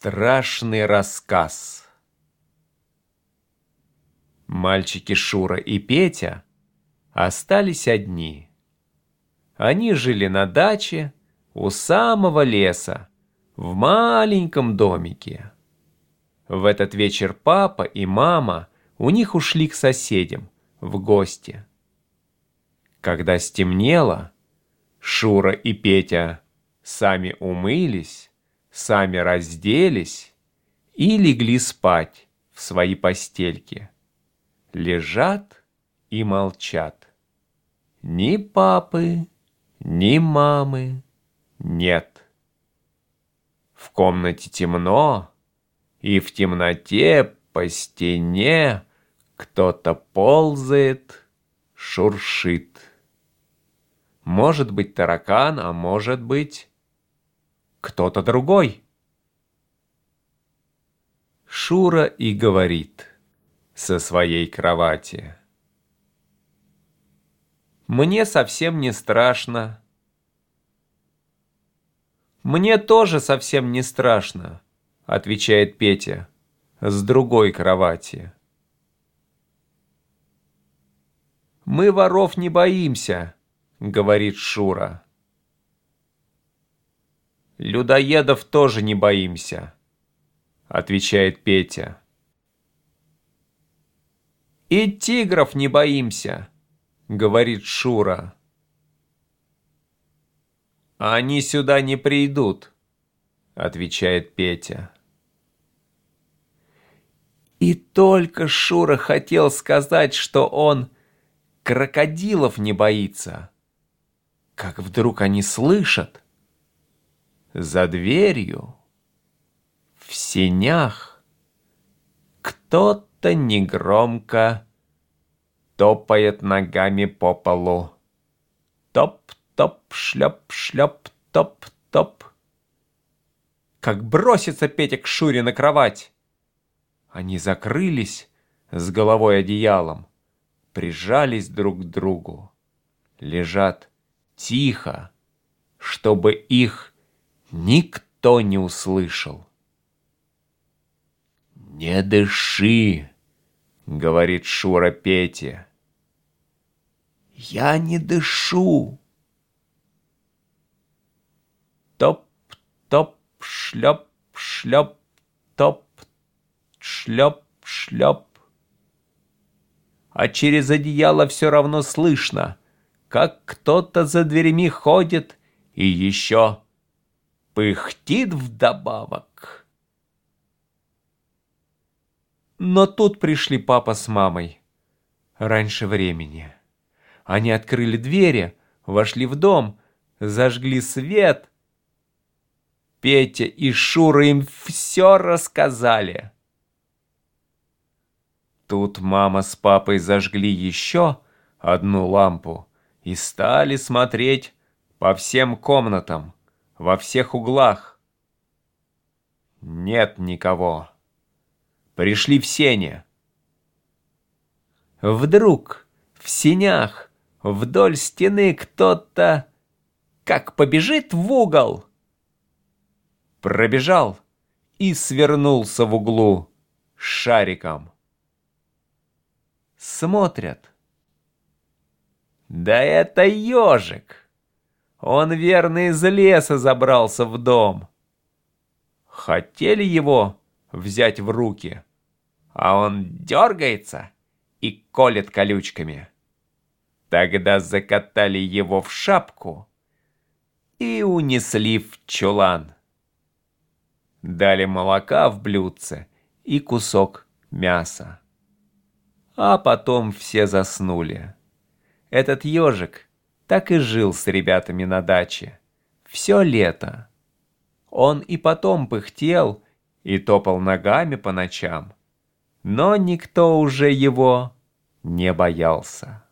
Страшный рассказ. Мальчики Шура и Петя остались одни. Они жили на даче у самого леса, в маленьком домике. В этот вечер папа и мама у них ушли к соседям в гости. Когда стемнело, Шура и Петя сами умылись, сами разделись и легли спать в свои постельки. Лежат и молчат. Ни папы, ни мамы нет. В комнате темно, и в темноте по стене кто-то ползает, шуршит. Может быть таракан, а может быть кто-то другой. Шура и говорит со своей кровати. Мне совсем не страшно. Мне тоже совсем не страшно, отвечает Петя с другой кровати. Мы воров не боимся, говорит Шура. «Людоедов тоже не боимся», — отвечает Петя. «И тигров не боимся», — говорит Шура. «Они сюда не придут», — отвечает Петя. И только Шура хотел сказать, что он крокодилов не боится, как вдруг они слышат — за дверью, в сенях, кто-то негромко топает ногами по полу. Топ-топ, шлеп-шлеп, топ-топ. Как бросится Петя к Шуре на кровать. Они закрылись с головой одеялом, прижались друг к другу. Лежат тихо, чтобы их никто не услышал. «Не дыши!» — говорит Шура Пете. «Я не дышу!» Топ-топ, шлеп, шлеп, топ, шлеп, шлеп. А через одеяло все равно слышно, как кто-то за дверями ходит и еще пыхтит вдобавок. Но тут пришли папа с мамой. Раньше времени. Они открыли двери, вошли в дом, зажгли свет. Петя и Шура им все рассказали. Тут мама с папой зажгли еще одну лампу и стали смотреть по всем комнатам во всех углах. Нет никого. Пришли в сене. Вдруг в сенях вдоль стены кто-то как побежит в угол. Пробежал и свернулся в углу шариком. Смотрят. Да это ежик. Он верно из леса забрался в дом. Хотели его взять в руки, а он дергается и колет колючками. Тогда закатали его в шапку и унесли в чулан. Дали молока в блюдце и кусок мяса. А потом все заснули. Этот ежик так и жил с ребятами на даче. Все лето. Он и потом пыхтел и топал ногами по ночам. Но никто уже его не боялся.